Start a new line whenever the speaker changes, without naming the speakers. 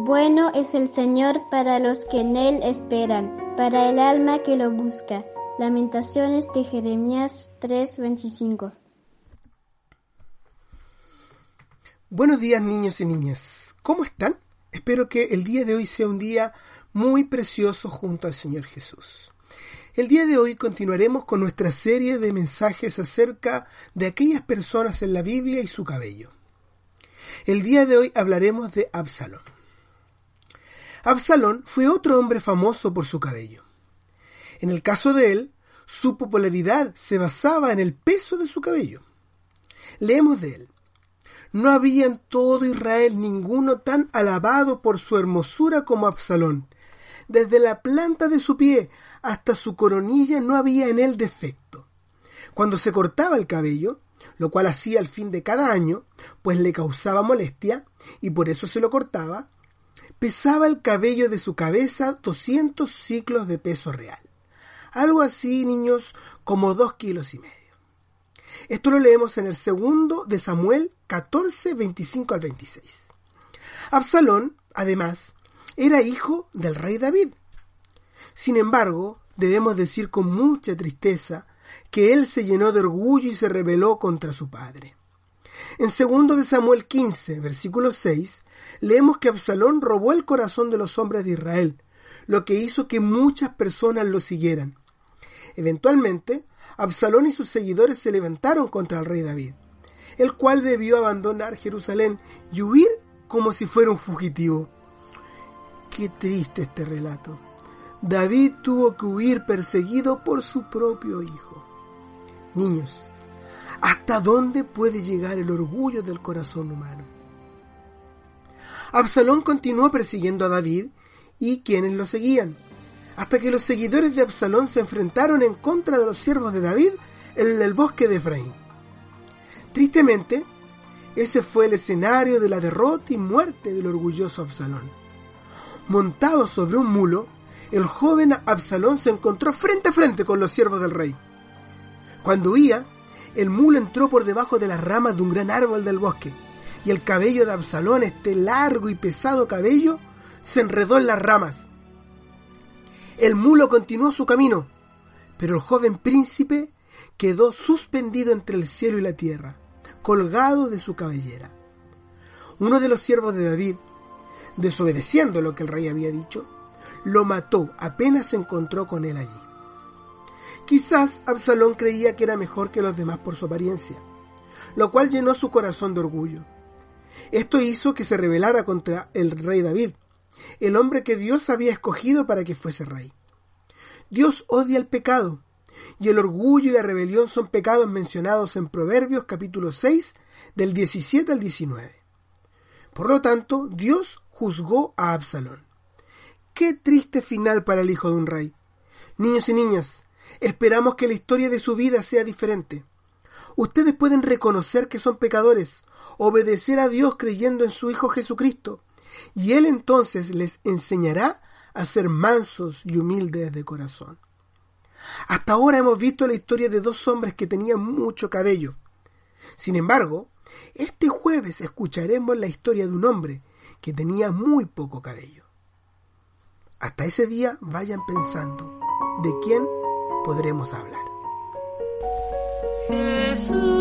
Bueno es el Señor para los que en Él esperan, para el alma que lo busca. Lamentaciones de Jeremías 3:25.
Buenos días niños y niñas. ¿Cómo están? Espero que el día de hoy sea un día muy precioso junto al Señor Jesús. El día de hoy continuaremos con nuestra serie de mensajes acerca de aquellas personas en la Biblia y su cabello. El día de hoy hablaremos de Absalón. Absalón fue otro hombre famoso por su cabello. En el caso de él, su popularidad se basaba en el peso de su cabello. Leemos de él. No había en todo Israel ninguno tan alabado por su hermosura como Absalón. Desde la planta de su pie hasta su coronilla no había en él defecto. Cuando se cortaba el cabello, lo cual hacía al fin de cada año, pues le causaba molestia y por eso se lo cortaba, pesaba el cabello de su cabeza 200 ciclos de peso real. Algo así, niños, como dos kilos y medio. Esto lo leemos en el segundo de Samuel 14, 25 al 26. Absalón, además, era hijo del rey David. Sin embargo, debemos decir con mucha tristeza que él se llenó de orgullo y se rebeló contra su padre. En segundo de Samuel 15, versículo 6, leemos que Absalón robó el corazón de los hombres de Israel, lo que hizo que muchas personas lo siguieran. Eventualmente, Absalón y sus seguidores se levantaron contra el rey David, el cual debió abandonar Jerusalén y huir como si fuera un fugitivo. Qué triste este relato. David tuvo que huir perseguido por su propio hijo. Niños, ¿hasta dónde puede llegar el orgullo del corazón humano? Absalón continuó persiguiendo a David y quienes lo seguían, hasta que los seguidores de Absalón se enfrentaron en contra de los siervos de David en el bosque de Efraín. Tristemente, ese fue el escenario de la derrota y muerte del orgulloso Absalón. Montado sobre un mulo, el joven Absalón se encontró frente a frente con los siervos del rey. Cuando huía, el mulo entró por debajo de las ramas de un gran árbol del bosque y el cabello de Absalón, este largo y pesado cabello, se enredó en las ramas. El mulo continuó su camino, pero el joven príncipe quedó suspendido entre el cielo y la tierra, colgado de su cabellera. Uno de los siervos de David, desobedeciendo lo que el rey había dicho, lo mató apenas se encontró con él allí. Quizás Absalón creía que era mejor que los demás por su apariencia, lo cual llenó su corazón de orgullo. Esto hizo que se rebelara contra el rey David, el hombre que Dios había escogido para que fuese rey. Dios odia el pecado, y el orgullo y la rebelión son pecados mencionados en Proverbios capítulo 6 del 17 al 19. Por lo tanto, Dios juzgó a Absalón. Qué triste final para el hijo de un rey. Niños y niñas, esperamos que la historia de su vida sea diferente. Ustedes pueden reconocer que son pecadores, obedecer a Dios creyendo en su Hijo Jesucristo, y Él entonces les enseñará a ser mansos y humildes de corazón. Hasta ahora hemos visto la historia de dos hombres que tenían mucho cabello. Sin embargo, este jueves escucharemos la historia de un hombre que tenía muy poco cabello. Hasta ese día vayan pensando de quién podremos hablar.
Jesús